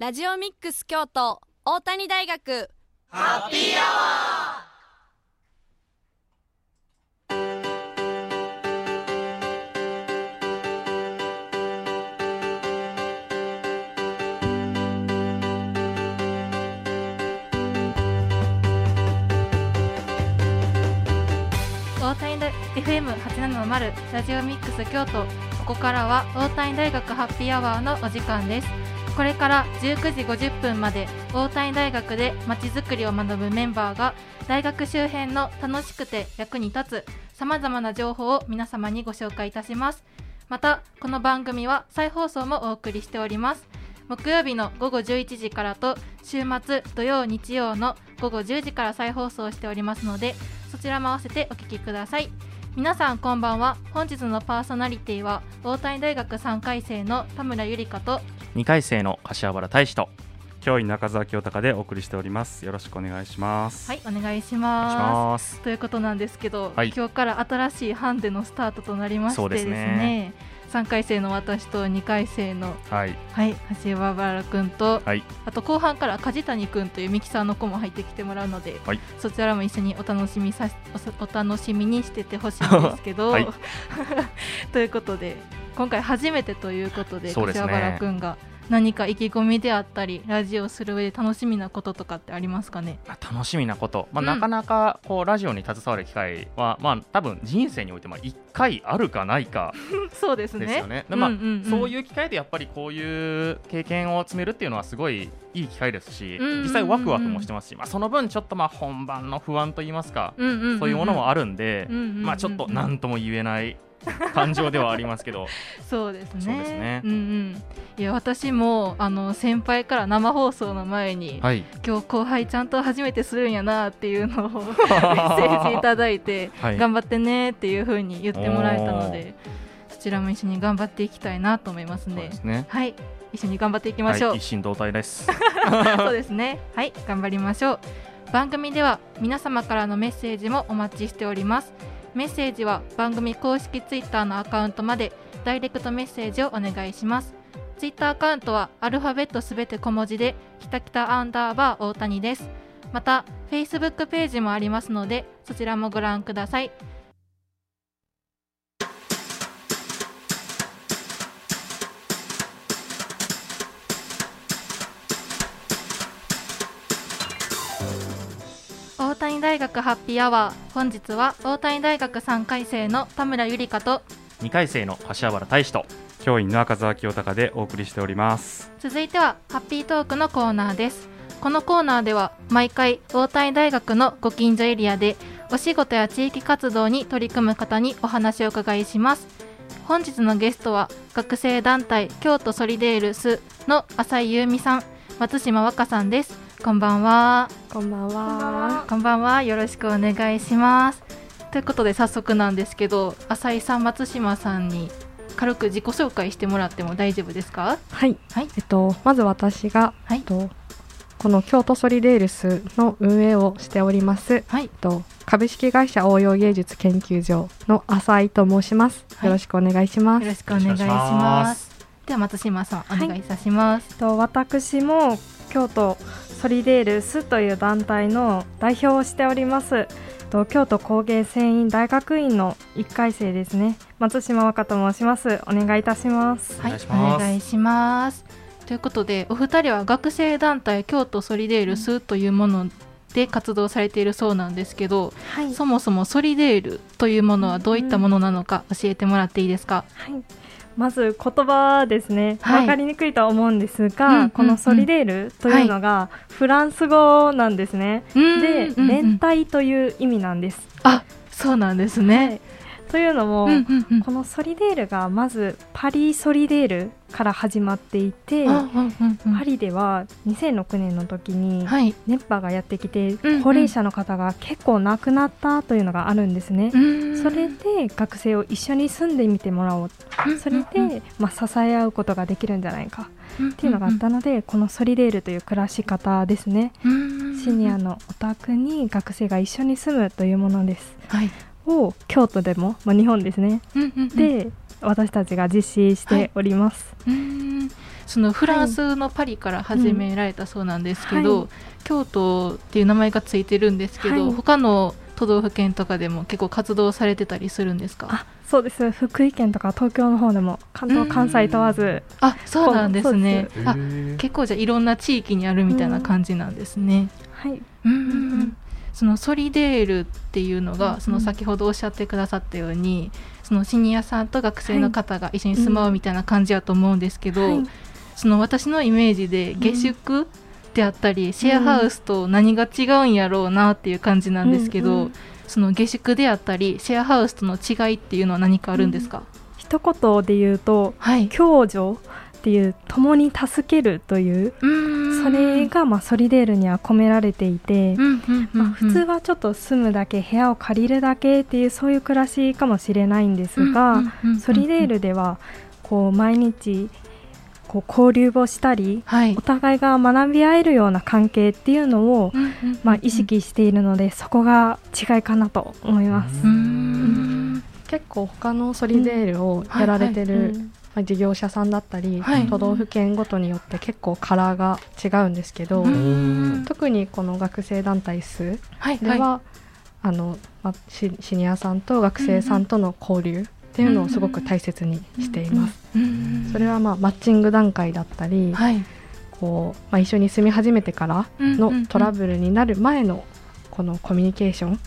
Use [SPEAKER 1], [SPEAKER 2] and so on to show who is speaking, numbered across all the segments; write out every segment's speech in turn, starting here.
[SPEAKER 1] ラジオミックス京都大谷大学。
[SPEAKER 2] ハッピーアワー
[SPEAKER 3] 大谷大 FM870 ラジオミックス京都。ここからは大谷大学ハッピーアワーのお時間です。これから19時50分まで大谷大学でまちづくりを学ぶメンバーが大学周辺の楽しくて役に立つさまざまな情報を皆様にご紹介いたします。またこの番組は再放送もお送りしております。木曜日の午後11時からと週末土曜日曜の午後10時から再放送しておりますのでそちらも合わせてお聞きください。皆さんこんばんは。本日のパーソナリティは大谷大学3回生の田村ゆりかと
[SPEAKER 4] 2回生の柏原大志と。
[SPEAKER 5] 教員中澤清隆でお送りしております。よろしくお願いします。
[SPEAKER 3] はいお願いしま
[SPEAKER 4] ます。す
[SPEAKER 3] ということなんですけど、
[SPEAKER 4] はい。
[SPEAKER 3] 今日から新しいハンデのスタートとなりまして
[SPEAKER 4] そう
[SPEAKER 3] で
[SPEAKER 4] すね
[SPEAKER 3] 3回生の私と2回生の
[SPEAKER 4] はい。
[SPEAKER 3] はい橋原くんと
[SPEAKER 4] はい。
[SPEAKER 3] あと後半から梶谷くんというミキサーの子も入ってきてもらうので、
[SPEAKER 4] はい。
[SPEAKER 3] そちらも一緒にお楽しみさしおお楽しみにしててほしいんですけど、
[SPEAKER 4] はい。
[SPEAKER 3] ということで今回初めてということで
[SPEAKER 4] ね。
[SPEAKER 3] 柏原くんが何か意気込みであったりラジオをする上で楽しみなこととかってありますかね？
[SPEAKER 4] まあ楽しみなこと、まあ
[SPEAKER 3] うん。
[SPEAKER 4] なかなかこうラジオに携わる機会は、まあ、多分人生においてまあ1回あるかないか
[SPEAKER 3] そうですね。
[SPEAKER 4] ですよね。でまあそういう機会でやっぱりこういう経験を積めるっていうのはすごいいい機会ですし、実際ワクワクもしてますし、まあ、その分ちょっとまあ本番の不安といいますか、そういうものもあるんで、まあ、ちょっと何とも言えない感情ではありますけど。
[SPEAKER 3] そうですね。
[SPEAKER 4] そうですね。
[SPEAKER 3] うんうん。いや私もあの先輩から生放送の前に、
[SPEAKER 4] はい。
[SPEAKER 3] 今日後輩ちゃんと初めてするんやなっていうのを メッセージいただいて、
[SPEAKER 4] はい。
[SPEAKER 3] 頑張ってねっていう風に言ってもらえたのでそちらも一緒に頑張っていきたいなと思いますね。
[SPEAKER 4] すね。
[SPEAKER 3] はい。一緒に頑張っていきましょう、
[SPEAKER 4] はい、一心同体です。
[SPEAKER 3] そうですね。はい。頑張りましょう。番組では皆様からのメッセージもお待ちしておりますメッセージは番組公式ツイッターのアカウントまでダイレクトメッセージをお願いします。ツイッターアカウントはアルファベットすべて小文字できたきたアンダーバー大谷です。また Facebook ページもありますのでそちらもご覧ください。大谷大学ハッピーアワー。本日は大谷大学3回生の田村ゆりかと
[SPEAKER 4] 2回生の柏原大志と
[SPEAKER 5] 教員の中澤清隆でお送りしております。
[SPEAKER 3] 続いてはハッピートークのコーナーです。このコーナーでは毎回大谷大学のご近所エリアでお仕事や地域活動に取り組む方にお話をお伺いします。本日のゲストは学生団体京都ソリデールスの浅井優美さん松島和歌さんです。こんばんは
[SPEAKER 6] こんばんは。
[SPEAKER 3] こんばんはよろしくお願いしますということで早速なんですけど浅井さん松島さんに軽く自己紹介してもらっても大丈夫ですか？
[SPEAKER 6] はい。
[SPEAKER 3] はい
[SPEAKER 6] えっとまず私が、
[SPEAKER 3] はい
[SPEAKER 6] えっとこの京都ソリデールスの運営をしております。
[SPEAKER 3] はい
[SPEAKER 6] えっと株式会社応用芸術研究所の浅井と申します。
[SPEAKER 3] はい
[SPEAKER 6] よろしくお願いします。
[SPEAKER 3] よろしくお願いします。では松島さん、
[SPEAKER 6] はい
[SPEAKER 3] お願いいたします。
[SPEAKER 7] えっと私も京都ソリデールスという団体の代表をしておりますえっと京都工芸繊維大学院の1回生ですね。松島和歌と申します。お願いいたします。
[SPEAKER 3] はい、
[SPEAKER 4] お願いします。
[SPEAKER 3] お願いします。ということで、お二人は学生団体京都ソリデールスというもので活動されているそうなんですけど、
[SPEAKER 7] はい。
[SPEAKER 3] そもそもソリデールというものはどういったものなのか教えてもらっていいですか？
[SPEAKER 7] はいまず言葉ですね、
[SPEAKER 3] はい。
[SPEAKER 7] 分かりにくいとは思うんですが、
[SPEAKER 3] うんうんうん。
[SPEAKER 7] このソリデールというのがフランス語なんですね、で、
[SPEAKER 3] うんうん。
[SPEAKER 7] 連帯という意味なんです、
[SPEAKER 3] あ、そうなんです
[SPEAKER 7] は
[SPEAKER 3] ね。
[SPEAKER 7] いというのも、
[SPEAKER 3] うんうんうん。
[SPEAKER 7] このソリデールがまずパリソリデールから始まっていて、
[SPEAKER 3] あうんうんうん
[SPEAKER 7] パリでは2006年の時に
[SPEAKER 3] はい。
[SPEAKER 7] 熱波がやってきて、
[SPEAKER 3] んうん。
[SPEAKER 7] 高齢者の方が結構亡くなったというのがあるんですね。
[SPEAKER 3] うん。
[SPEAKER 7] それで学生を一緒に住んでみてもらおうそれで、まあ、支え合うことができるんじゃないか。っていうのがあったので、このソリデールという暮らし方ですね。
[SPEAKER 3] うん。
[SPEAKER 7] シニアのお宅に学生が一緒に住むというものです。
[SPEAKER 3] はい。
[SPEAKER 7] を京都でも、まあ、日本ですね。
[SPEAKER 3] うんうんうん。
[SPEAKER 7] で私たちが実施しております、
[SPEAKER 3] うーん。そのフランスのパリから始められたそうなんですけど、
[SPEAKER 7] うんはい、
[SPEAKER 3] 京都っていう名前がついてるんですけど、はい、他の都道府県とかでも結構活動されてたりするんですか？
[SPEAKER 7] あそうです。福井県とか東京の方でも関東関西問わず。
[SPEAKER 3] あそうなんですね。あ結構じゃいろんな地域にあるみたいな感じなんですね、
[SPEAKER 7] はい。
[SPEAKER 3] うんそのソリデールっていうのが、その先ほどおっしゃってくださったようにそのシニアさんと学生の方が一緒に住まうみたいな感じやと思うんですけど、はい、その私のイメージで下宿であったり、シェアハウスと何が違うんやろうなっていう感じなんですけど、その下宿であったりシェアハウスとの違いっていうのは何かあるんですか、うん、
[SPEAKER 7] 一言で言うと、はい、共助っていう共に助けるというそれがまあソリデールには込められていて、まあ、普通はちょっと住むだけ部屋を借りるだけっていうそういう暮らしかもしれないんですがソリデールではこう毎日こう交流をしたり、はい、お互いが学び合えるような関係っていうのを、まあ、意識しているのでそこが違いかなと思います。
[SPEAKER 6] 結構他のソリデールをやられてるまあ、事業者さんだったり、はい、都道府県ごとによって結構カラーが違うんですけど特にこの学生団体数では、はい。はい、あのまあ、シシニアさんと学生さんとの交流っていうのをすごく大切にしています。それはまあマッチング段階だったり、はい、こうまあ、一緒に住み始めてからのトラブルになる前のこのコミュニケーション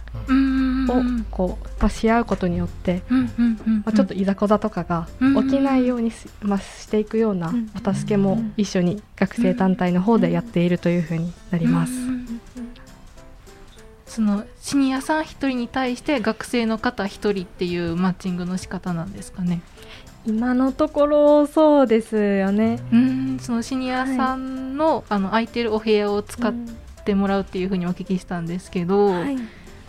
[SPEAKER 6] をこう、まあ、し合うことによって、まあ、ちょっといざこざとかが起きないようにし,、まあ、していくようなお助けも一緒に学生団体の方でやっているというふうになります。
[SPEAKER 3] そのシニアさん一人に対して学生の方一人っていうマッチングの仕方なんですかね。
[SPEAKER 7] 今のところそうですよね。
[SPEAKER 3] うんそのシニアさんのはい、あの空いてるお部屋を使っってもらうっていうふうにお聞きしたんですけど、はい、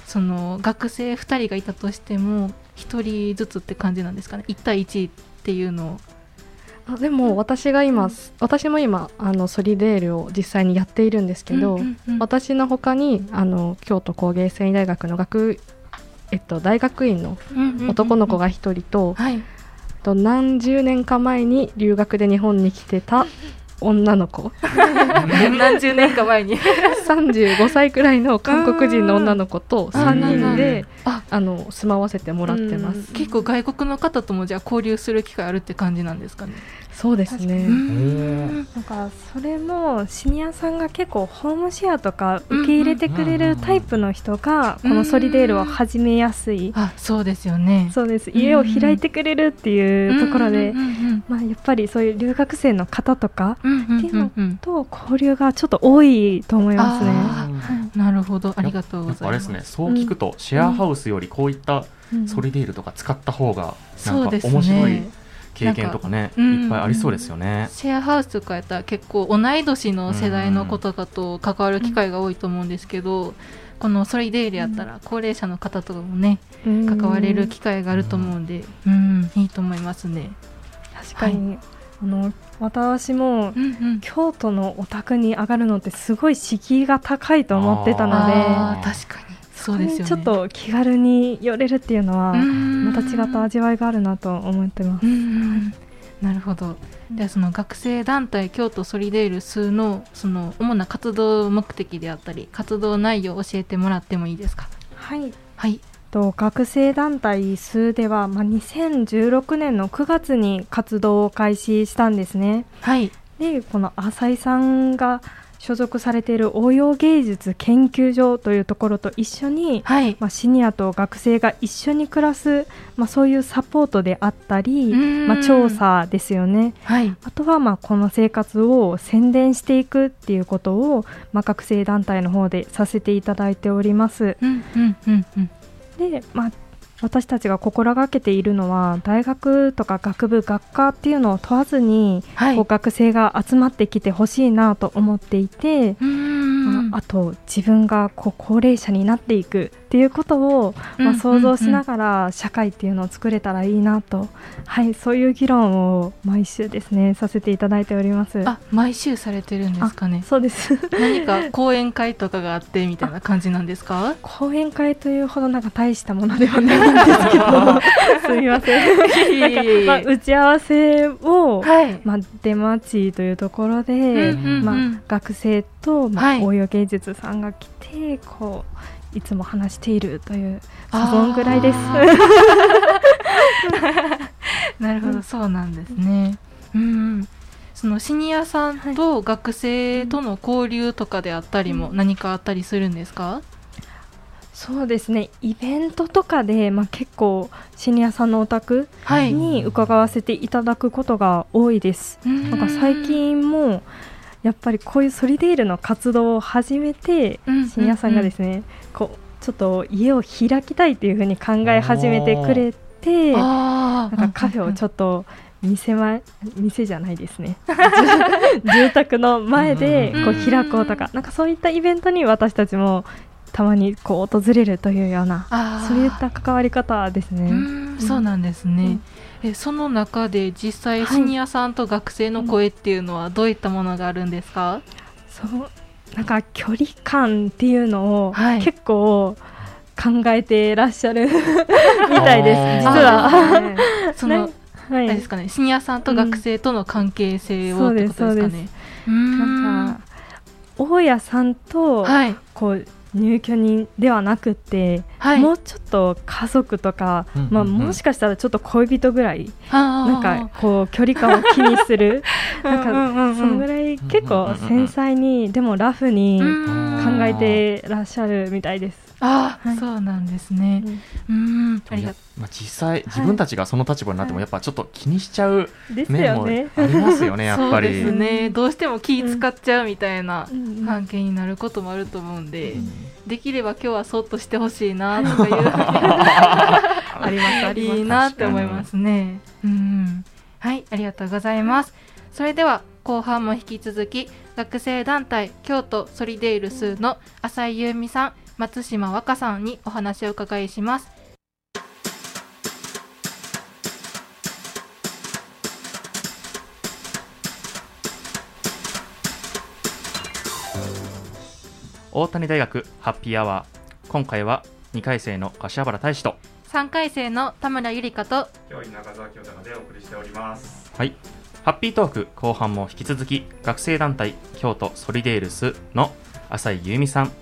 [SPEAKER 3] その学生2人がいたとしても1人ずつって感じなんですかね？1対1っていうのを。
[SPEAKER 6] あでも私が今、私も今あのソリデールを実際にやっているんですけど、うんうんうん、私のほかにあの京都工芸繊維大学の学、えっと、大学院の男の子が1人と、はい、と何十年か前に留学で日本に来てた女の子。
[SPEAKER 3] 何十年か前に。
[SPEAKER 6] 35歳くらいの韓国人の女の子と3人であ。の住まわせてもらってます。
[SPEAKER 3] 結構外国の方ともじゃあ交流する機会あるって感じなんですかね。
[SPEAKER 6] そうですね。
[SPEAKER 7] なんかそれもシニアさんが結構ホームシェアとか受け入れてくれるタイプの人がこのソリデールを始めやすい。
[SPEAKER 3] あそうですよね。
[SPEAKER 7] そうです。家を開いてくれるっていうところでまあやっぱりそういう留学生の方とかっていうのと交流がちょっと多いと思いますね、
[SPEAKER 3] なるほど。ありがとうございます。あれです
[SPEAKER 4] ねそう聞くとシェアハウスよりこういったソリデールとか使った方がなんか面白い、経験とかね、うん、いっぱいありそうですよね、
[SPEAKER 3] シェアハウスとかやったら結構同い年の世代の子とかと関わる機会が多いと思うんですけど、うん、このソリデールやったら高齢者の方とかもね、うん、関われる機会があると思うんで、うん、いいと思いますね。
[SPEAKER 7] 確かに、はい、あの私も、うんうん、京都のお宅に上がるのってすごい敷居が高いと思ってたので
[SPEAKER 3] 確かにそうですよね、
[SPEAKER 7] ちょっと気軽に寄れるっていうのはまた違った味わいがあるなと思ってます。
[SPEAKER 3] なるほど。ではその学生団体京都ソリデール数のその主な活動目的であったり活動内容を教えてもらってもいいですか？
[SPEAKER 7] はい。
[SPEAKER 3] はい。
[SPEAKER 7] と学生団体数では、まあ、2016年の9月に活動を開始したんですね。
[SPEAKER 3] はい。
[SPEAKER 7] でこの浅井さんが所属されている応用芸術研究所というところと一緒に、はい、まあ、シニアと学生が一緒に暮らす、まあ、そういうサポートであったり、まあ、調査ですよね、はい、あとはまあこの生活を宣伝していくっていうことを、まあ、学生団体の方でさせていただいております。うんうんうんうんで、まあ、私たちが心がけているのは大学とか学部学科っていうのを問わずに、はい、学生が集まってきてほしいなと思っていて、まあ、あと自分がこう高齢者になっていくっっていうことを、まあ、想像しながら社会っていうのを作れたらいいなと、はいそういう議論を毎週ですねさせていただいております。
[SPEAKER 3] あ毎週されてるんですかね。
[SPEAKER 7] そうです。
[SPEAKER 3] 何か講演会とかがあってみたいな感じなんですか？
[SPEAKER 7] 講演会というほどなんか大したものではないんですけど。すみません。なんか、まあ、打ち合わせを、はい、まあ、出待ちというところで、まあ、学生と、まあ、応用芸術さんが来てこういつも話しているというそんぐらいです。
[SPEAKER 3] なるほど、そうなんですね。うん、そのシニアさんと学生との交流とかであったりも何かあったりするんですか？
[SPEAKER 7] そうですねイベントとかで、まあ、結構シニアさんのお宅に伺わせていただくことが多いです。はい、なんか最近もやっぱりこういうソリデールの活動を始めて、シニアさんがですね、こうちょっと家を開きたいというふうに考え始めてくれてなんかカフェをちょっと店前店じゃないですね。住宅の前でこう開こうとか。なんかそういったイベントに私たちもたまにこう訪れるというようなそういった関わり方ですね。
[SPEAKER 3] うそうなんですね、うん、えその中で実際シニアさんと学生の声っていうのはどういったものがあるんですか、はい、
[SPEAKER 7] そうなんか距離感っていうのを結構考えてらっしゃる みたいです、実は。
[SPEAKER 3] その、はい、ですかね、シニアさんと学生との関係性を、ってことですかね。
[SPEAKER 7] なんか大家さんと、こう入居人ではなくて、はい、もうちょっと家族とか、うんうんうん、まあ、もしかしたらちょっと恋人ぐらいなんかこう距離感を気にする。なんかそのぐらい結構繊細にでもラフに考えてらっしゃるみたいです。
[SPEAKER 3] あ、はい、そうなんですね。うん、
[SPEAKER 4] ありがまあ実際自分たちがその立場になってもやっぱちょっと気にしちゃう面もありますよね、やっぱり。
[SPEAKER 3] そうですね。どうしても気使っちゃうみたいな関係になることもあると思うんで、できれば今日はそっとしてほしいなとかいう ありますあります。いいなって思いますね。うん。はい、ありがとうございます。それでは後半も引き続き学生団体京都ソリデールスの浅井優美さん松島和歌さんにお話を伺いします
[SPEAKER 4] 大谷大学ハッピーアワー。今回は2回生の柏原大志と。
[SPEAKER 3] 3回生の田村ゆりかと。
[SPEAKER 5] 今日中澤京太でお送りしております。
[SPEAKER 4] はい。ハッピートーク後半も引き続き学生団体京都ソリデールスの浅井優美さん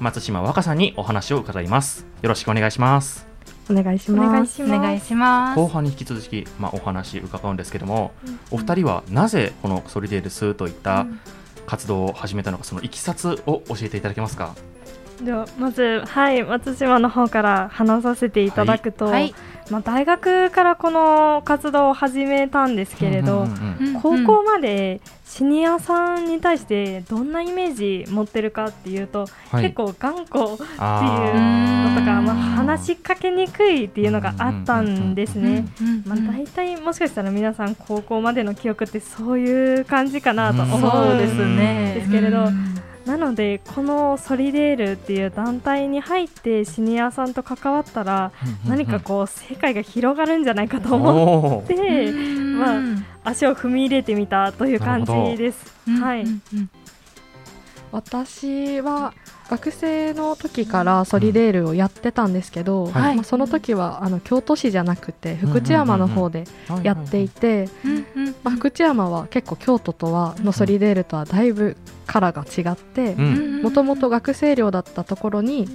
[SPEAKER 4] 松島若さんにお話を伺います。よろしくお願いします。
[SPEAKER 7] お願いします。
[SPEAKER 3] お願いします。
[SPEAKER 4] 後半に引き続き、まあ、お話伺うんですけども、うん、お二人はなぜこのソリデールスといった活動を始めたのかそのいきさつを教えていただけますか？
[SPEAKER 7] ではまずはい松島の方から話させていただくと、はい、まあ、大学からこの活動を始めたんですけれど、高校までシニアさんに対してどんなイメージ持ってるかっていうと、はい、結構頑固っていうのとかまあ、話しかけにくいっていうのがあったんですね。まあ、大体もしかしたら皆さん高校までの記憶ってそういう感じかなと思うんですね。ですけれど。なのでこのソリデールっていう団体に入ってシニアさんと関わったら何かこう世界が広がるんじゃないかと思って、まあ、足を踏み入れてみたという感じです。はい、
[SPEAKER 6] 私は学生の時からソリデールをやってたんですけど、はい、まあ、その時はあの京都市じゃなくて福知山の方でやっていて福知山は結構京都とはのソリデールとはだいぶカラーが違ってもともと学生寮だったところに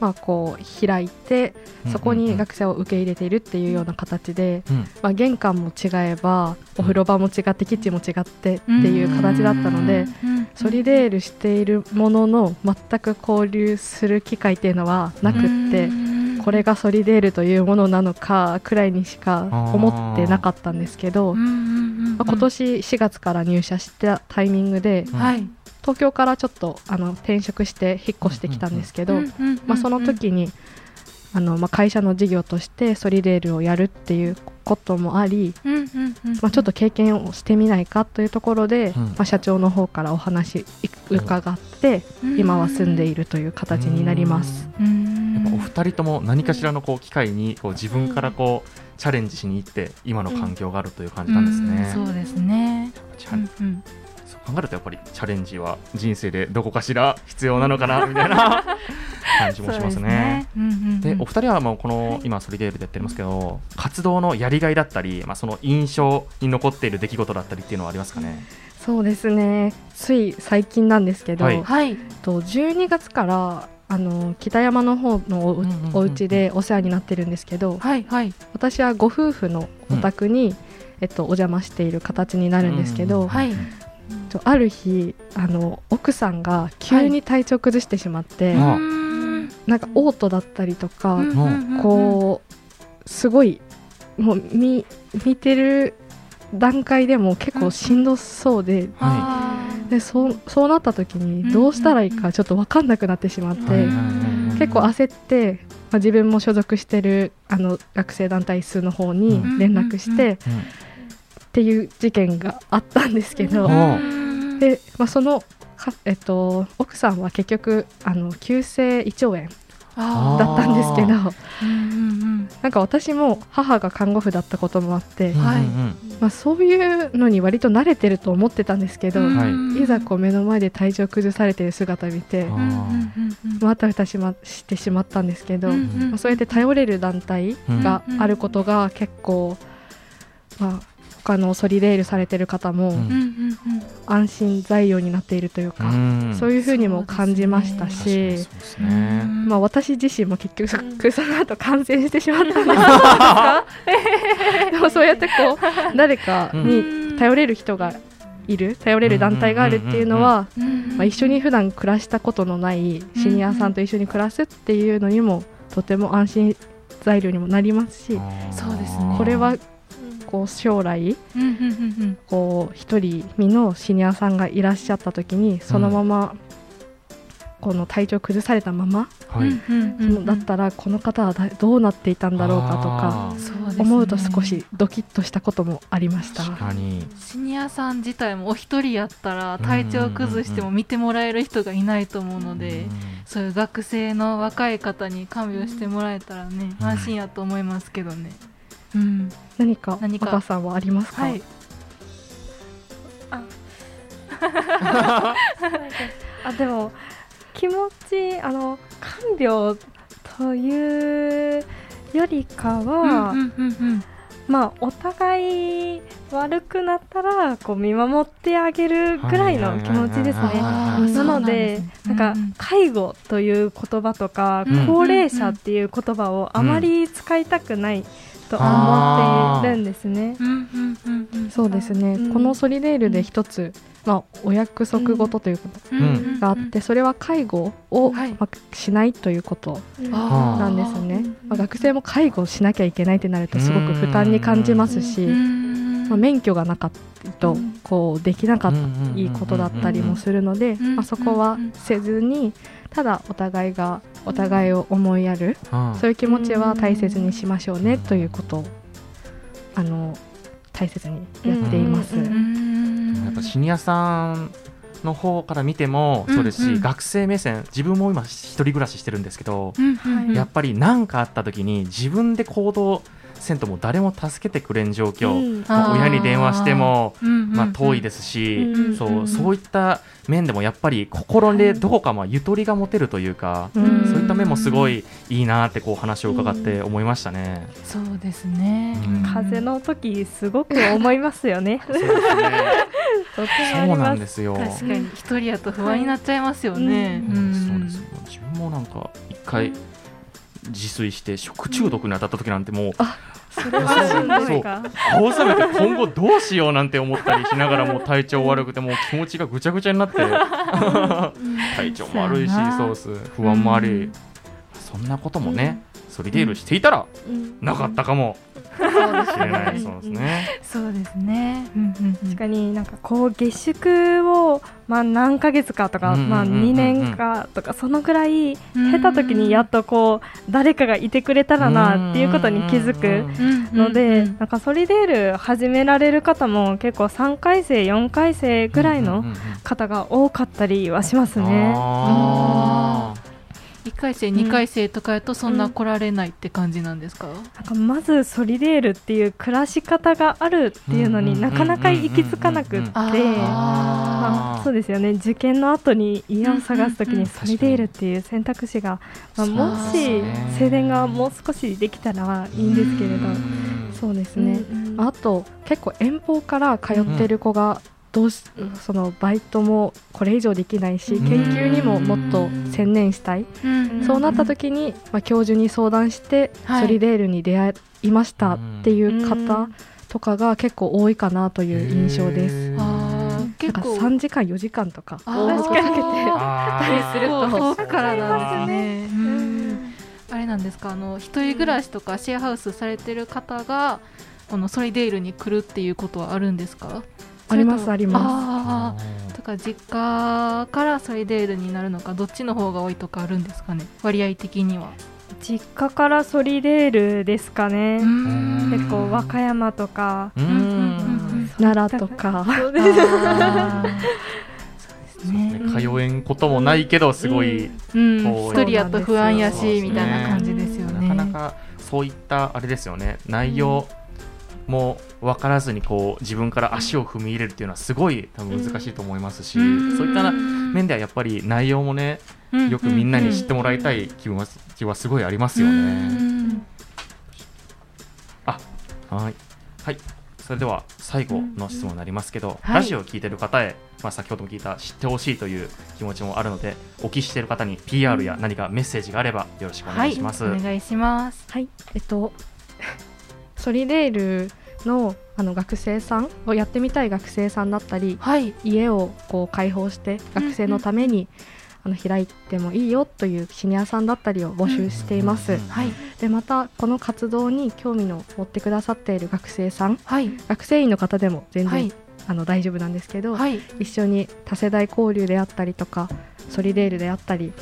[SPEAKER 6] まあ、こう開いてそこに学生を受け入れているっていうような形で、まあ、玄関も違えばお風呂場も違ってキッチンも違ってっていう形だったのでソリデールしているものの全く交流する機会っていうのはなくってこれがソリデールというものなのかくらいにしか思ってなかったんですけど、まあ、今年4月から入社したタイミングで、東京からちょっとあの転職して引っ越してきたんですけど、まあ、その時にあの、まあ、会社の事業としてソリレールをやるっていうこともあり、まあ、ちょっと経験をしてみないかというところで、まあ、社長の方からお話伺って、今は住んでいるという形になります。
[SPEAKER 4] やっお二人とも何かしらのこう機会にこう自分からこうチャレンジしに行って今の環境があるという感じなんですね。
[SPEAKER 3] そうですね。
[SPEAKER 4] そう考えるとやっぱりチャレンジは人生でどこかしら必要なのかなみたいな 感じもしますね。で、お二人はもうこの、今ソリデールでやってますけど、活動のやりがいだったり、まあその印象に残っている出来事だったりっていうのはありますかね？
[SPEAKER 6] そうですね。つい最近なんですけど、はい、と12月からあの北山の方のお,、お家でお世話になってるんですけど、はいはい、私はご夫婦のお宅に、うん、えっと、お邪魔している形になるんですけど、はい、ある日あの奥さんが急に体調崩してしまって、はい、なんか嘔吐だったりとか、こうすごいもう見見てる段階でも結構しんどそうで。でそうそうなった時にどうしたらいいかちょっと分かんなくなってしまって、結構焦って、まあ、自分も所属してるあの学生団体数の方に連絡して、っていう事件があったんですけど、でまあ、そのえっと、奥さんは結局あの急性胃腸炎だったんですけど、なんか私も母が看護婦だったこともあって、はい。まあ、そういうのに割と慣れてると思ってたんですけど、はい、いざこう目の前で体調崩されてる姿を見て、またふたしましてしまったんですけど、まあ、そうやって頼れる団体があることが結構、まあ、他のソリレールされてる方も安心材料になっているというか、そういうふうにも感じましたし、まあ、私自身も結局その後感染してしまったんで すもそうやってこう誰かに頼れる人がいる頼れる団体があるっていうのは、まあ、一緒に普段暮らしたことのないシニアさんと一緒に暮らすっていうのにもとても安心材料にもなりますし
[SPEAKER 3] そうですね。
[SPEAKER 6] これはこう将来、こう一人身のシニアさんがいらっしゃった時にそのまま、この体調崩されたまま、はい、だったらこの方はどうなっていたんだろうかとか思うと少しドキッとしたこともありました。
[SPEAKER 3] シニアさん自体もお一人やったら体調崩しても見てもらえる人がいないと思うので、そういう学生の若い方に看病してもらえたらね、安心やと思いますけどね。
[SPEAKER 6] うん、何か何か。さんはありますか、はい、
[SPEAKER 7] あ。あ でも気持ちあの看病というよりかは、うんうんうんうん。まあ、お互い悪くなったらこう見守ってあげるぐらいの気持ちですね。なので、なんか介護という言葉とか、高齢者っていう言葉をあまり使いたくないと思っているんですね。
[SPEAKER 6] そうですね、このソリレールで一つ、まあ、お約束事ということがあって、それは介護を、まあ、しないということなんですね、まあ、学生も介護しなきゃいけないってなるとすごく負担に感じますし、まあ、免許がなかったとこうできなかったいいことだったりもするので、まあ、そこはせずにただお互いがお互いを思いやる、そういう気持ちは大切にしましょうねということをあの大切にやっています。
[SPEAKER 4] やっぱシニアさんの方から見てもそうですし、うん。うん、学生目線自分も今一人暮らししてるんですけど、うん。やっぱり何かあった時に自分で行動せんとも誰も助けてくれん状況、うん、親に電話しても、まあ、遠いですし、うん、そうそういった面でもやっぱり心でどこかまあゆとりが持てるというか、うん、そういった面もすごいいいなってこう話を伺って思いましたね。
[SPEAKER 3] そうですね、
[SPEAKER 7] 風の時すごく思いますよね。そうですね。
[SPEAKER 4] そうなんですよ。
[SPEAKER 3] 確かに一人やと不安になっちゃいますよね。
[SPEAKER 4] そうです自分もなんか一回自炊して食中毒に当たった時なんてもう、
[SPEAKER 7] それはしんどいか。
[SPEAKER 4] 青ざめて今後どうしようなんて思ったりしながらも体調悪くてもう気持ちがぐちゃぐちゃになって。体調も悪いしそうす不安もあり、そんなこともね、ソリデールしていたらなかったかもしれないそうですね。
[SPEAKER 3] そうですね。
[SPEAKER 7] 確かになんかこう月宿をまあ何ヶ月かとかまあ2年かとかそのぐらい経た時にやっとこう誰かがいてくれたらなっていうことに気づくのでなんかソリデール始められる方も結構3回生4回生ぐらいの方が多かったりはしますね。
[SPEAKER 3] 1回生2回生とかやとそんな来られないって感じなんですか,、なん
[SPEAKER 7] かまずソリデールっていう暮らし方があるっていうのになかなか行き着かなくってそうですよね受験の後に家を探すときにソリデールっていう選択肢が、まあ、もし静電がもう少しできたらいいんですけれどそうですね、あと結構遠方から通ってる子がどうしそのバイトもこれ以上できないし研究にももっと専念したい、そうなった時に、まあ、教授に相談して、ソリデールに出会いましたっていう方とかが結構多いかなという印象です。結構。3時間4時間とかかけてたりすると。
[SPEAKER 3] 遠くからなんですね。あれなんですかあの一人暮らしとかシェアハウスされてる方がこのソリデールに来るっていうことはあるんですか？
[SPEAKER 6] ありますありま
[SPEAKER 3] す。とか実家からソリデールになるのかどっちの方が多いとかあるんですかね？割合的には。
[SPEAKER 7] 実家からソリデールですかね。結構和歌山とか
[SPEAKER 6] 奈良とか。そうで
[SPEAKER 4] すね。通えんこともないけどすごい、
[SPEAKER 3] うん、一人やと不安やしみたいな感じですよね。
[SPEAKER 4] なかなかそういったあれですよね。内容、も分からずにこう自分から足を踏み入れるっていうのはすごい多分難しいと思いますし、そういった面ではやっぱり内容もね、よくみんなに知ってもらいたい気は気はすごいありますよね。あはい、はい、それでは最後の質問になりますけど、ラジオを聞いてる方へ、まあ、先ほども聞いた知ってほしいという気持ちもあるのでお聞きしている方に PR や何かメッセージがあればよろしくお願いします。
[SPEAKER 3] はい、お願いします。
[SPEAKER 6] はい。えっとソリデールのあの学生さんをやってみたい学生さんだったり、はい、家をこう開放して学生のために、あの開いてもいいよというシニアさんだったりを募集しています。はい、でまたこの活動に興味の持ってくださっている学生さん、はい、学生院の方でも全然、あの大丈夫なんですけど、一緒に多世代交流であったりとかソリデールであったり、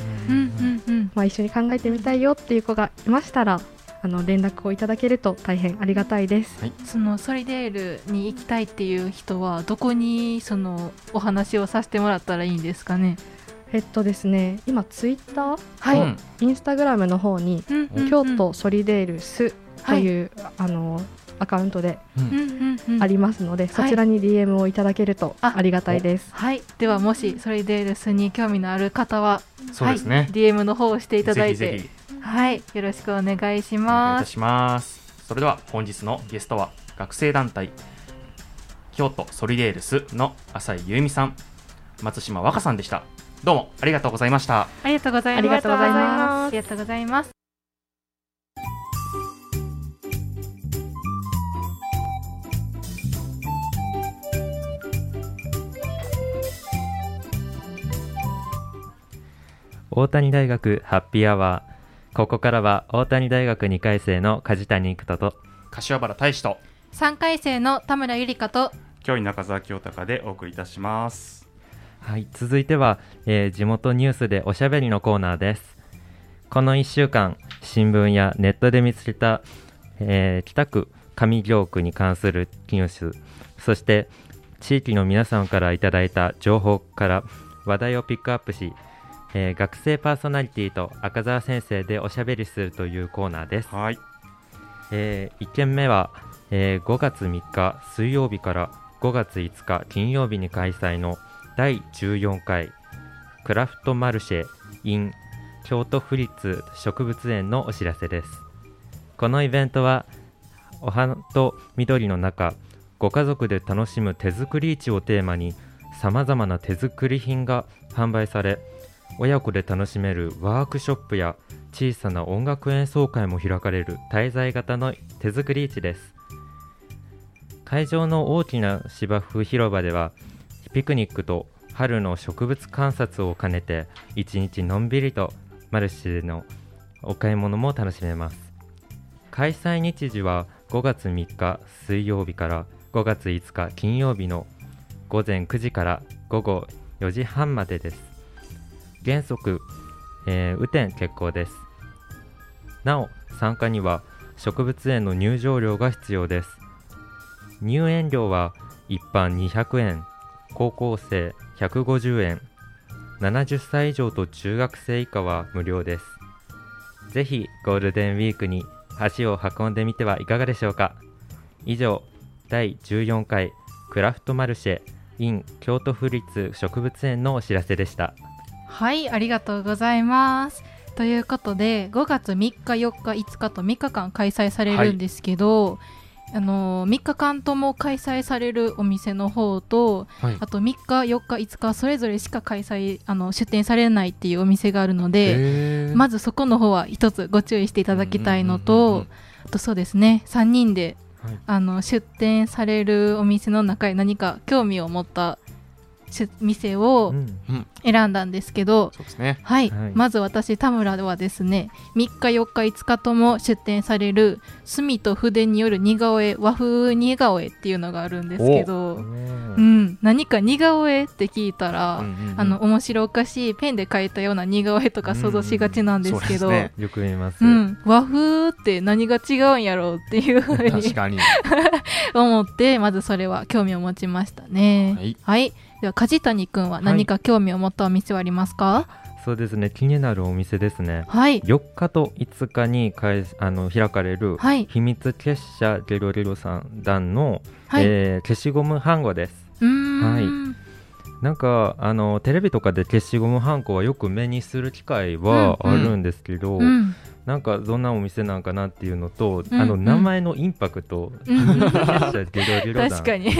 [SPEAKER 6] まあ、一緒に考えてみたいよっていう子がいましたらあの連絡をいただけると大変ありがたいです、はい、
[SPEAKER 3] そのソリデールに行きたいっていう人はどこにそのお話をさせてもらったらいいんですかね？
[SPEAKER 6] えっとですね今ツイッター？はい。インスタグラムの方に、京都ソリデールスという、はい、あのアカウントでありますので、そちらに DM をいただけるとありがたいです。
[SPEAKER 3] はい、ではもしソリデールスに興味のある方は、
[SPEAKER 4] そうですね、はい、
[SPEAKER 3] DM の方をしていただいて、ぜひぜひはいよろしくお願いします。
[SPEAKER 4] しますそれでは本日のゲストは学生団体京都ソリデールスの浅井由美さん松島和歌さんでした。どうもありがとうございました。
[SPEAKER 3] ありがとうございます。ありがとうございます。ありがとうございます
[SPEAKER 8] 大谷大学ハッピーアワーここからは大谷大学2回生の梶谷育人と
[SPEAKER 4] 柏原大志と
[SPEAKER 3] 3回生の田村ゆりかと
[SPEAKER 5] 教員中澤清隆でお送りいたします。
[SPEAKER 8] はい続いては、えー、地元ニュースでおしゃべりのコーナーです。この1週間新聞やネットで見つけた、えー、北区上京区に関するニュースそして地域の皆さんからいただいた情報から話題をピックアップしえー、学生パーソナリティと赤澤先生でおしゃべりするというコーナーです。はい。えー、1件目は、えー、5月3日水曜日から5月5日金曜日に開催の第14回クラフトマルシェ in 京都府立植物園のお知らせです。このイベントはお花と緑の中ご家族で楽しむ手作り市をテーマにさまざまな手作り品が販売され親子で楽しめるワークショップや小さな音楽演奏会も開かれる滞在型の手作り市です。会場の大きな芝生広場ではピクニックと春の植物観察を兼ねて一日のんびりとマルシェでのお買い物も楽しめます。開催日時は5月3日水曜日から5月5日金曜日の午前9時から午後4時半までです。原則、えー、雨天決行です。なお参加には植物園の入場料が必要です。入園料は一般200円高校生150円70歳以上と中学生以下は無料です。ぜひゴールデンウィークに足を運んでみてはいかがでしょうか。以上第14回クラフトマルシェ in 京都府立植物園のお知らせでした。
[SPEAKER 3] はいありがとうございます。ということで5月3日4日5日と3日間開催されるんですけど、はいあの3日間とも開催されるお店の方と、はい、あと3日4日5日それぞれしか開催あの出店されないっていうお店があるのでまずそこの方は一つご注意していただきたいのと、あとそうですね3人で、はい、あの出店されるお店の中に何か興味を持った店を選んだんですけど、
[SPEAKER 4] うんね、
[SPEAKER 3] はい、はい、まず私田村はですね3日4日5日とも出店される墨と筆による似顔絵和風似顔絵っていうのがあるんですけど、うん、何か似顔絵って聞いたら、うんうんうん、あの面白おかしいペンで描いたような似顔絵とか想像しがちなんですけど、うんね、
[SPEAKER 8] よく見ます、
[SPEAKER 3] うん、和風って何が違うんやろうっていうふうに。思ってまずそれは興味を持ちましたね。はい、はいでは梶谷君は何か興味を持ったお店はありますか、はい、
[SPEAKER 8] そうですね。気になるお店ですね、
[SPEAKER 3] はい、
[SPEAKER 8] 4日と5日にかいあの開かれる、秘密結社ゲロゲロさん団の、はい、えー、消しゴムハンゴです。はい。なんかあのテレビとかで消しゴムはんこはよく目にする機会はあるんですけど、うんうん、なんかどんなお店なんかなっていうのと、うんうん、あの名前のインパクト、
[SPEAKER 3] うん、確かに。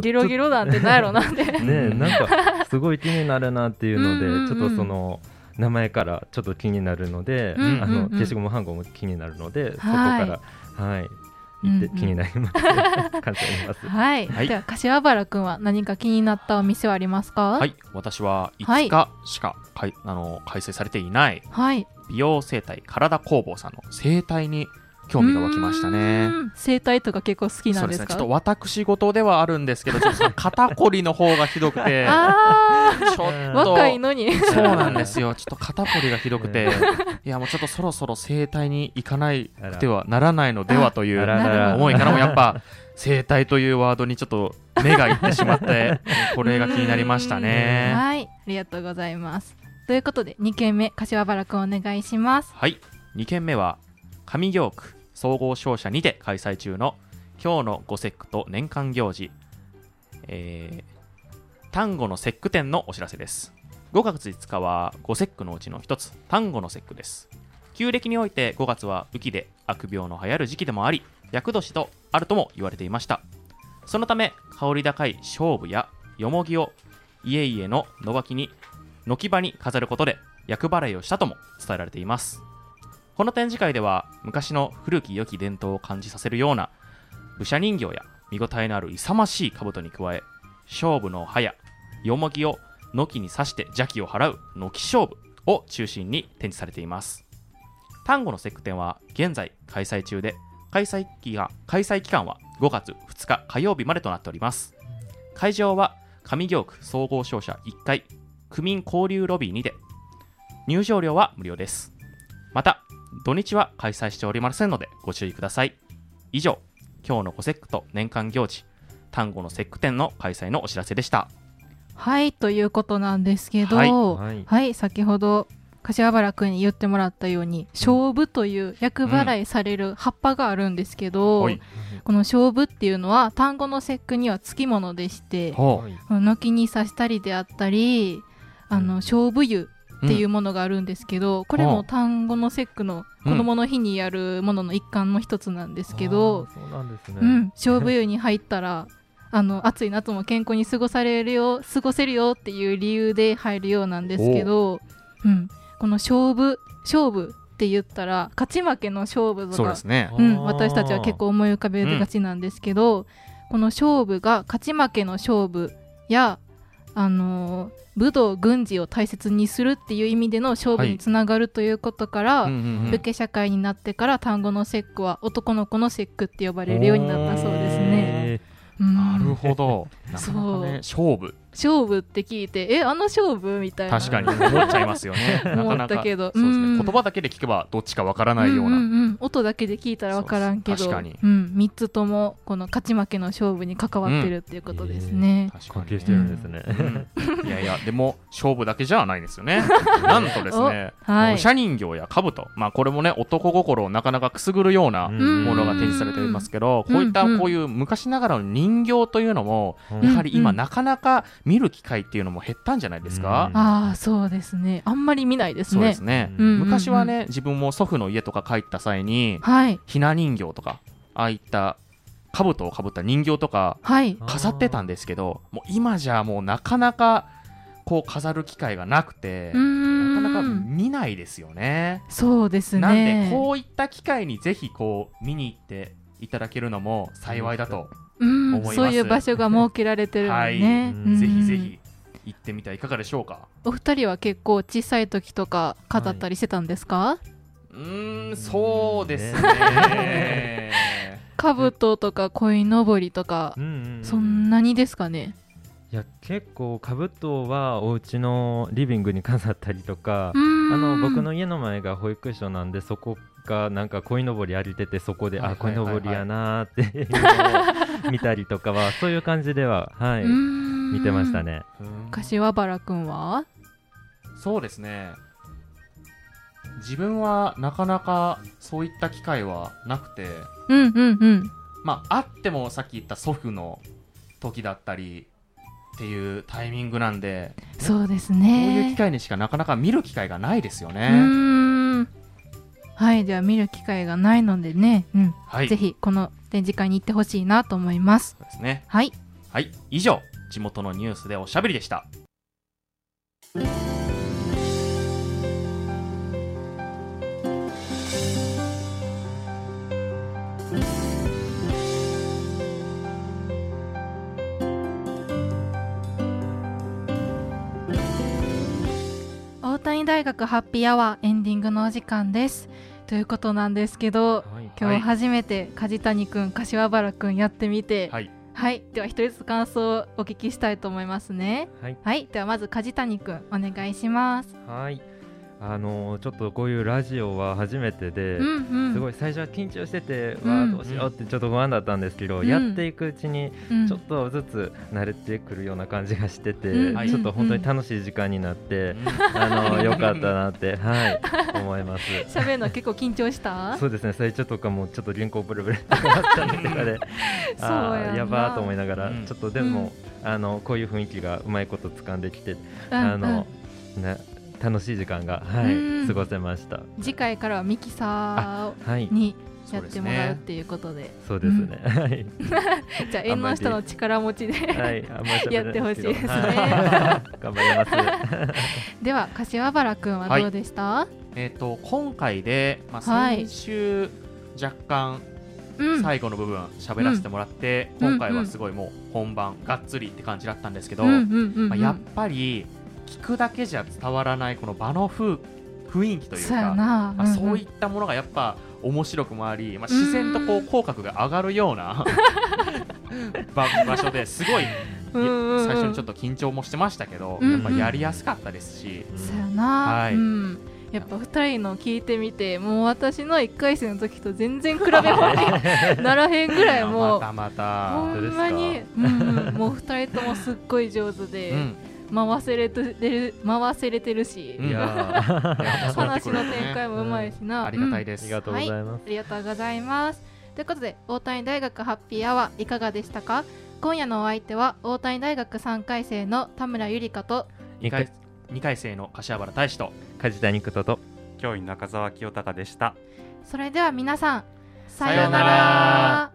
[SPEAKER 3] ゲロゲロ団って何やろなんで
[SPEAKER 8] ねなんかすごい気になるなっていうのでうん、ちょっとその名前からちょっと気になるので、うんうんうん、あの消しゴムはんこも気になるので、そこから。はい行って気になります、うんうん、感謝あります。
[SPEAKER 3] はい。はい、では柏原君は何か気になったお店はありますか？
[SPEAKER 4] はい、私は5日しか、はい、あの開催されていない、はい、美容整体体工房さんの整体に興味が湧きましたね。
[SPEAKER 3] 整体とか結構好きなんですか、
[SPEAKER 4] ね、ちょっと私事ではあるんですけど ちょっと肩こりの方がひどくて
[SPEAKER 3] ちょっと若いのに。
[SPEAKER 4] そうなんですよ。ちょっと肩こりがひどくていやもうちょっとそろそろ整体に行かないくてはならないのではという思いからもやっぱ整体というワードにちょっと目がいってしまって これが気になりましたね。
[SPEAKER 3] はい。ありがとうございます。ということで2件目柏原くんお願いします。
[SPEAKER 4] はい。2件目は上京区総合商社にて開催中の今日のご節句と年間行事、えー、単語の節句展のお知らせです。5月5日は五節句のうちの一つ。単語の節句です。旧暦において5月は雨季で悪病の流行る時期でもあり厄年とあるとも言われていました。そのため香り高い勝負やよもぎを家々の野脇に軒場に飾ることで厄払いをしたとも伝えられています。この展示会では昔の古き良き伝統を感じさせるような武者人形や見応えのある勇ましい兜に加え勝負の刃やよもぎを軒に刺して邪気を払う軒勝負を中心に展示されています。単語の節句展は現在開催中で開催期が開催期間は5月2日火曜日までとなっております。会場は上京区総合商社1階区民交流ロビーにて。入場料は無料です。また土日は開催しておりませんのでご注意ください。以上今日のコセックと年間行事単語の節句展の開催のお知らせでした。
[SPEAKER 3] はいということなんですけど、はい、はい、先ほど柏原君に言ってもらったように、勝負という厄払いされる葉っぱがあるんですけど、うん、この勝負っていうのは単語の節句にはつきものでして、軒に刺したりであったりあの勝負湯っていうものがあるんですけど、うん、これも単語の節句の子供の日にやるものの一環の一つなんですけど、うん、勝負湯に入ったら あの暑い夏も健康に過ごされるよ過ごせるよっていう理由で入るようなんですけど、う。ん、この勝負勝負って言ったら勝ち負けの勝負とか、ね、うん、私たちは結構思い浮かべがちなんですけど、うん、この勝負が勝ち負けの勝負やあのー武道軍事を大切にするっていう意味での勝負につながるということから、はい、武家社会になってから単語の節句は男の子の節句って呼ばれるようになったそうですね。
[SPEAKER 4] なるほど。なかなかね、勝負。
[SPEAKER 3] 勝負って聞いてえあの勝負みたいな。
[SPEAKER 4] 確かに。思っちゃいますよね。なか
[SPEAKER 3] 思
[SPEAKER 4] なか。
[SPEAKER 3] ったけど。
[SPEAKER 4] そうです
[SPEAKER 3] うん。
[SPEAKER 4] ね言葉だけで聞けばどっちかわからないような、
[SPEAKER 3] んんん。音だけで聞いたら分からんけど。
[SPEAKER 4] 確かに。
[SPEAKER 3] うん、3つともこの勝ち負けの勝負に関わってるっていうことですね、
[SPEAKER 4] 確かに。
[SPEAKER 8] 関係してるんですね。
[SPEAKER 4] うん。いやいやでも勝負だけじゃないんですよね。なんとですね、
[SPEAKER 3] おはい。
[SPEAKER 4] おしゃ人形や兜まあこれもね男心をなかなかくすぐるような
[SPEAKER 8] うん。
[SPEAKER 4] ものが展示されていますけど、こういった
[SPEAKER 3] うんうん
[SPEAKER 4] こういう昔ながらの人形というのも、
[SPEAKER 8] うん。
[SPEAKER 4] やはり今
[SPEAKER 3] うん。
[SPEAKER 4] なかなか見る機会っていうのも減ったんじゃないですか、
[SPEAKER 8] うん。
[SPEAKER 3] ああそうですね。あんまり見ないですね。
[SPEAKER 4] そうですね、
[SPEAKER 3] うん。うんうん。
[SPEAKER 4] 昔はね自分も祖父の家とか帰った際に
[SPEAKER 3] はい。
[SPEAKER 4] ひな人形とかああいった兜をかぶった人形とか
[SPEAKER 3] はい。
[SPEAKER 4] 飾ってたんですけどもう今じゃもうなかなかこう飾る機会がなくて
[SPEAKER 3] うーん。
[SPEAKER 4] なかなか見ないですよね。
[SPEAKER 3] そうですね。
[SPEAKER 4] なんでこういった機会にぜひこう見に行っていただけるのも幸いだと、
[SPEAKER 3] うんそういう場所が設けられてるのね、
[SPEAKER 4] はい。
[SPEAKER 3] うん。
[SPEAKER 4] ぜひぜひ行ってみてはいかがでしょうか。
[SPEAKER 3] お二人は結構小さい時とか飾ったりしてたんですか、
[SPEAKER 4] うーんそうですね。
[SPEAKER 3] 兜とか鯉のぼりとか
[SPEAKER 8] うんうん
[SPEAKER 3] そんなにですかね？
[SPEAKER 8] いや結構兜はお家のリビングに飾ったりとか
[SPEAKER 3] うーん。
[SPEAKER 8] あの僕の家の前が保育所なんでそこがなんか鯉のぼり歩いててそこで、
[SPEAKER 4] はい
[SPEAKER 8] あ鯉のぼりやなーっていうのを見たりとかはそういう感じでははい見てましたね。
[SPEAKER 4] うん
[SPEAKER 3] 柏原くんは？
[SPEAKER 4] そうですね。自分はなかなかそういった機会はなくて、
[SPEAKER 3] うんうんうん。
[SPEAKER 4] まあ、あってもさっき言った祖父の時だったりっていうタイミングなんで、
[SPEAKER 3] そうです
[SPEAKER 4] こういう
[SPEAKER 3] ね
[SPEAKER 4] 機会にしかなかなか見る機会がないですよ
[SPEAKER 3] う
[SPEAKER 4] ね。
[SPEAKER 3] はいでは見る機会がないのでね、うん
[SPEAKER 4] はい。
[SPEAKER 3] ぜひこの展示会に行ってほしいなと思います
[SPEAKER 4] そうですね。
[SPEAKER 3] はい
[SPEAKER 4] はい。以上、地元のニュースでおしゃべりでした。
[SPEAKER 3] 大学ハッピーアワーエンディングのお時間です。ということなんですけど
[SPEAKER 8] はい。
[SPEAKER 3] 今日初めて梶谷くん柏原くんやってみて。
[SPEAKER 4] はい。
[SPEAKER 3] はい。では一人ずつ感想をお聞きしたいと思いますね。
[SPEAKER 8] はい。
[SPEAKER 3] はい。ではまず梶谷くんお願いします。
[SPEAKER 8] はいあのーちょっとこういうラジオは初めてで、
[SPEAKER 3] うんうん。
[SPEAKER 8] すごい最初は緊張してて、
[SPEAKER 3] うん
[SPEAKER 8] わあどうしようってちょっと不安だったんですけど、
[SPEAKER 3] うん。
[SPEAKER 8] やっていくうちに
[SPEAKER 3] うん。
[SPEAKER 8] ちょっとずつ慣れてくるような感じがしてて、
[SPEAKER 3] うん。
[SPEAKER 8] ちょっと本当に楽しい時間になって、
[SPEAKER 4] うん。
[SPEAKER 8] あのーよかったなって はい思います。
[SPEAKER 3] 喋るの結構緊張した？
[SPEAKER 8] そうですね最初とかもちょっと原稿ブルブルってなったりとかで あー
[SPEAKER 3] や
[SPEAKER 8] やばーと思いながら、
[SPEAKER 4] うん。
[SPEAKER 8] ちょっとでも、あのこういう雰囲気がうまいこと掴んできて、
[SPEAKER 3] うん。
[SPEAKER 8] あの、ね楽しい時間がはい、
[SPEAKER 3] うん。
[SPEAKER 8] 過ごせました。
[SPEAKER 3] 次回からはミキサ
[SPEAKER 8] はい。
[SPEAKER 3] ーにやってもらうっていうことで。
[SPEAKER 8] そうですね。はい。
[SPEAKER 3] じゃあ縁の下の力持ちで
[SPEAKER 8] はい、
[SPEAKER 3] やってほしいですね。
[SPEAKER 8] はい。頑張ります。
[SPEAKER 3] では柏原くんはどうでした、
[SPEAKER 4] えっ、と、今回で、まあ、
[SPEAKER 3] はい。
[SPEAKER 4] 先週、若干、
[SPEAKER 3] うん。
[SPEAKER 4] 最後の部分喋らせてもらって、
[SPEAKER 3] うん。
[SPEAKER 4] 今回はすごいもう本番がっつりって感じだったんですけど、まあ、やっぱり聞くだけじゃ伝わらないこの場の風雰囲気という
[SPEAKER 3] そう
[SPEAKER 4] まあ、そうい
[SPEAKER 3] っ
[SPEAKER 4] ったものがやっぱ面白くもあり、まあ、自然とこう口角が上がるような 場場所ですごい最初にちょっと緊張もしてましたけど、やっぱやりやすかったですし、
[SPEAKER 3] そうやな、
[SPEAKER 4] はい。
[SPEAKER 3] うん。やっぱ二人の聞いてみてもう私の1回戦の時と全然比べ物に ならへんぐらいもう
[SPEAKER 4] またまた、
[SPEAKER 3] ほんまに、うんうん、もう二人ともすっごい上手で、
[SPEAKER 4] うん
[SPEAKER 3] 回せれてる回せれてるし、話の展開もうまいしな、
[SPEAKER 4] ありがたい
[SPEAKER 3] うん。
[SPEAKER 4] です、
[SPEAKER 8] ありがとうございます。
[SPEAKER 3] ありがとうございます。ということで、大谷大学ハッピーアワーいかがでしたか？今夜のお相手は、大谷大学3回生の田村ゆりかと、
[SPEAKER 4] 2回二回生の柏原大志と
[SPEAKER 8] 梶谷久人と
[SPEAKER 5] 教員中澤清隆でした。
[SPEAKER 3] それでは皆さん、
[SPEAKER 4] さようなら。
[SPEAKER 3] ら